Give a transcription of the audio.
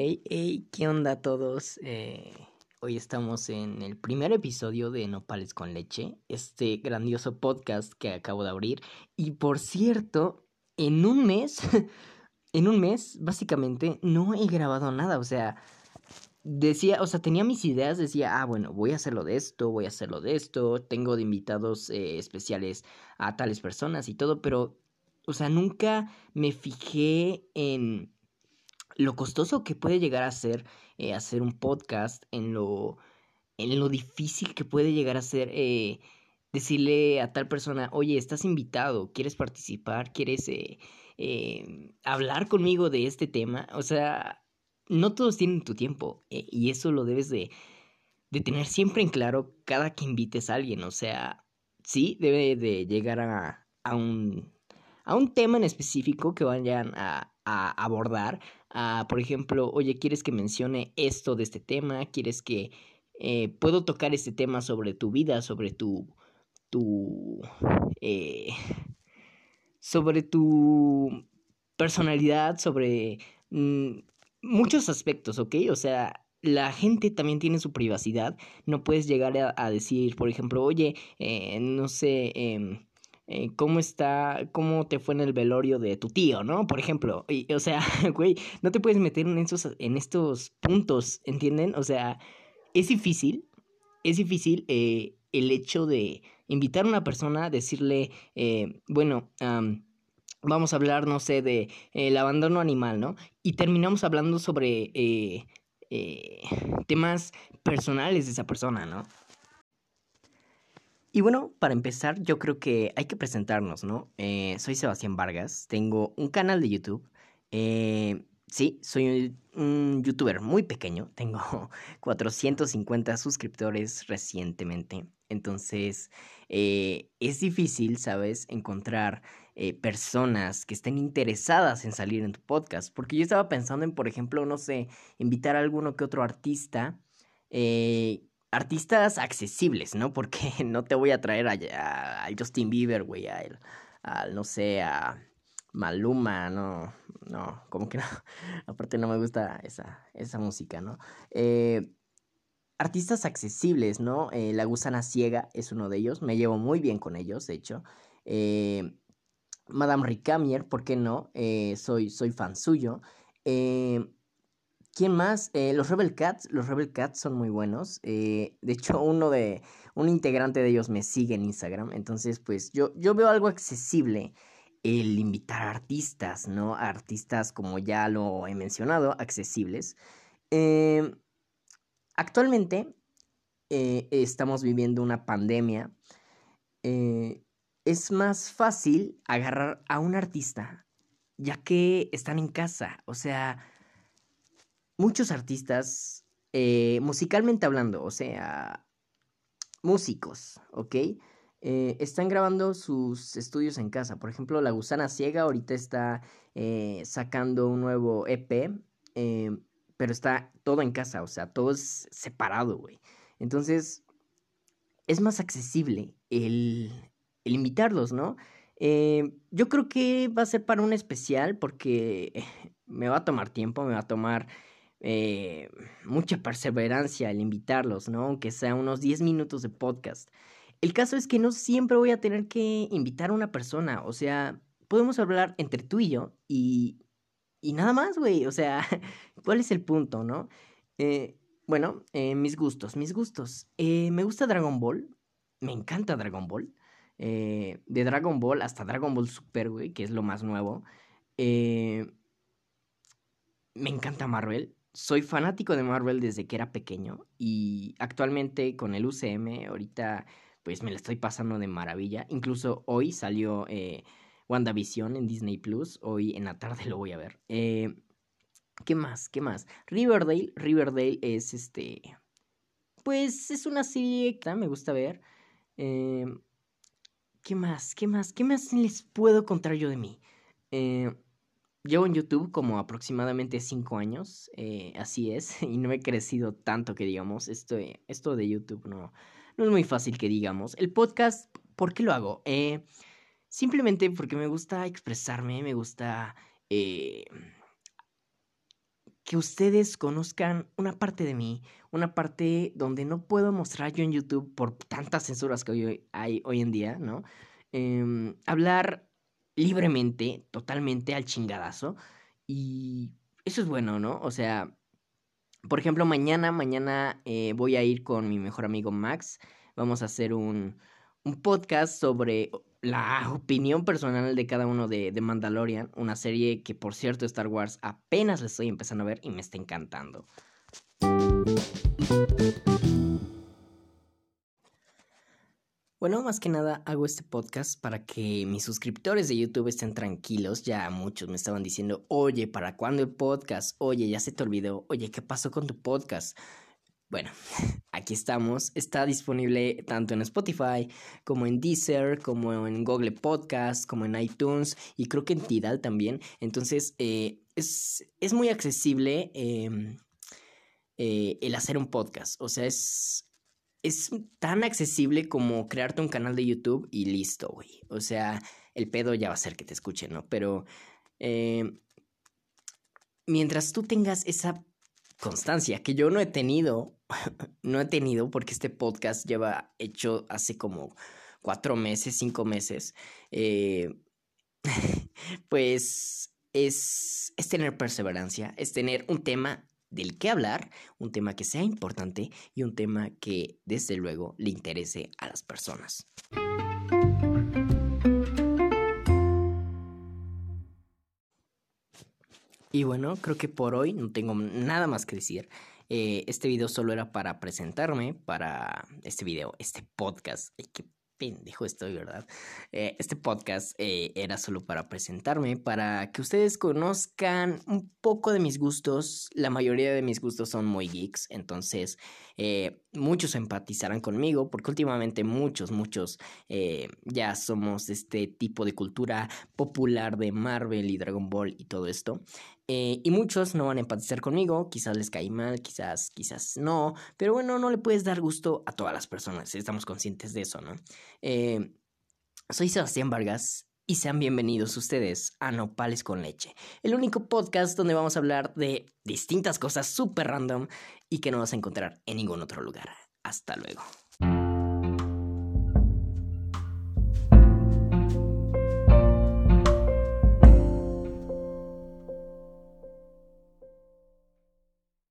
Hey, hey, ¿qué onda todos? Eh, hoy estamos en el primer episodio de Nopales con Leche, este grandioso podcast que acabo de abrir. Y por cierto, en un mes, en un mes, básicamente, no he grabado nada. O sea, decía, o sea, tenía mis ideas, decía, ah, bueno, voy a hacerlo de esto, voy a hacerlo de esto, tengo de invitados eh, especiales a tales personas y todo, pero, o sea, nunca me fijé en lo costoso que puede llegar a ser eh, hacer un podcast, en lo, en lo difícil que puede llegar a ser eh, decirle a tal persona, oye, estás invitado, ¿quieres participar? ¿Quieres eh, hablar conmigo de este tema? O sea, no todos tienen tu tiempo y eso lo debes de, de tener siempre en claro cada que invites a alguien. O sea, sí, debe de llegar a, a un a un tema en específico que vayan a, a abordar, por ejemplo, oye, ¿quieres que mencione esto de este tema? ¿Quieres que eh, puedo tocar este tema sobre tu vida, sobre tu, tu, eh, sobre tu personalidad, sobre mm, muchos aspectos, ¿ok? O sea, la gente también tiene su privacidad. No puedes llegar a, decir, por ejemplo, oye, eh, no sé, em, eh, cómo está, cómo te fue en el velorio de tu tío, ¿no? Por ejemplo, y, o sea, güey, no te puedes meter en, esos, en estos puntos, ¿entienden? O sea, es difícil, es difícil eh, el hecho de invitar a una persona, decirle, eh, bueno, vamos a hablar, no sé, de el abandono animal, ¿no? Y terminamos hablando sobre temas personales de esa persona, ¿no? Y bueno, para empezar, yo creo que hay que presentarnos, ¿no? Eh, soy Sebastián Vargas, tengo un canal de YouTube. Eh, sí, soy un youtuber muy pequeño, tengo 450 suscriptores recientemente. Entonces, eh, es difícil, ¿sabes? Encontrar personas que estén interesadas en salir en tu podcast. Porque yo estaba pensando en, por ejemplo, no sé, invitar a alguno que otro artista artistas accesibles, ¿no? Porque no te voy a traer a, Justin Bieber, güey, a, no sé, a Maluma, no, no, como que no, aparte no me gusta esa, esa música, ¿no? Eh, artistas accesibles, ¿no? Eh, La Gusana Ciega es uno de ellos, me llevo muy bien con ellos, de hecho. Eh, Madame Ricamier, ¿por qué no? soy, soy fan suyo. ¿Quién más? Eh, los Rebel Cats. Los Rebel Cats son muy buenos. Eh, de hecho, uno de. Un integrante de ellos me sigue en Instagram. Entonces, pues, yo, yo veo algo accesible. El invitar a artistas, ¿no? artistas, como ya lo he mencionado, accesibles. Em, actualmente eh, estamos viviendo una pandemia. es más fácil agarrar a un artista, ya que están en casa. O sea muchos artistas, eh, musicalmente hablando, o sea, músicos, ¿ok? Eh, están grabando sus estudios en casa. Por ejemplo, La Gusana Ciega ahorita está eh, sacando un nuevo EP, pero está todo en casa, o sea, todo es separado, güey. Entonces, es más accesible el, el invitarlos, ¿no? yo creo que va a ser para un especial porque me va a tomar tiempo, me va a tomar eh, mucha perseverancia al invitarlos, ¿no? Aunque sea unos 10 minutos de podcast. El caso es que no siempre voy a tener que invitar a una persona, o sea, podemos hablar entre tú y yo y, y nada más, güey, o sea, ¿cuál es el punto, no? Eh, bueno, eh, mis gustos, mis gustos. me gusta Dragon Ball, me encanta Dragon Ball. de Dragon Ball hasta Dragon Ball Super, güey, que es lo más nuevo. me encanta Marvel soy fanático de Marvel desde que era pequeño y actualmente con el UCM ahorita pues me la estoy pasando de maravilla. Incluso hoy salió eh, WandaVision en Disney Plus, hoy en la tarde lo voy a ver. Eh, ¿Qué más? ¿Qué más? Riverdale, Riverdale es este... Pues es una serie que me gusta ver. Eh, ¿Qué más? ¿Qué más? ¿Qué más les puedo contar yo de mí? Eh, Llevo en YouTube como aproximadamente 5 años, eh, así es, y no he crecido tanto que digamos, esto, esto de YouTube no, no es muy fácil que digamos. El podcast, ¿por qué lo hago? Eh, simplemente porque me gusta expresarme, me gusta... Eh, que ustedes conozcan una parte de mí, una parte donde no puedo mostrar yo en YouTube por tantas censuras que hoy hay hoy en día, ¿no? Em, hablar libremente, totalmente al chingadazo. Y eso es bueno, ¿no? O sea, por ejemplo, mañana, mañana eh, voy a ir con mi mejor amigo Max. Vamos a hacer un, un podcast sobre la opinión personal de cada uno de, de, Mandalorian, una serie que por cierto Star Wars apenas la estoy empezando a ver y me está encantando. Bueno, más que nada hago este podcast para que mis suscriptores de YouTube estén tranquilos. Ya muchos me estaban diciendo, oye, ¿para cuándo el podcast? Oye, ya se te olvidó. Oye, ¿qué pasó con tu podcast? Bueno, aquí estamos. Está disponible tanto en Spotify como en Deezer, como en Google Podcast, como en iTunes y creo que en Tidal también. Entonces, eh, es, es, muy accesible eh, eh, el hacer un podcast. O sea, es, es tan accesible como crearte un canal de YouTube y listo, güey. O sea, el pedo ya va a ser que te escuchen, ¿no? Pero eh, mientras tú tengas esa constancia que yo no he tenido, no he tenido porque este podcast lleva hecho hace como cuatro meses, cinco meses, eh, pues es, es tener perseverancia, es tener un tema del que hablar, un tema que sea importante y un tema que desde luego le interese a las personas. Y bueno, creo que por hoy no tengo nada más que decir. Eh, este video solo era para presentarme, para este video, este podcast. Ay, qué pendejo estoy, ¿verdad? Eh, este podcast eh, era solo para presentarme, para que ustedes conozcan un poco de mis gustos. La mayoría de mis gustos son muy geeks, entonces eh, muchos empatizarán conmigo, porque últimamente muchos, muchos ya somos de este tipo de cultura popular de Marvel y Dragon Ball y todo esto. Eh, y muchos no van a empatizar conmigo, quizás les cae mal, quizás, quizás no, pero bueno, no le puedes dar gusto a todas las personas, estamos conscientes de eso, ¿no? Eh, soy Sebastián Vargas y sean bienvenidos ustedes a Nopales con Leche, el único podcast donde vamos a hablar de distintas cosas súper random y que no vas a encontrar en ningún otro lugar. Hasta luego.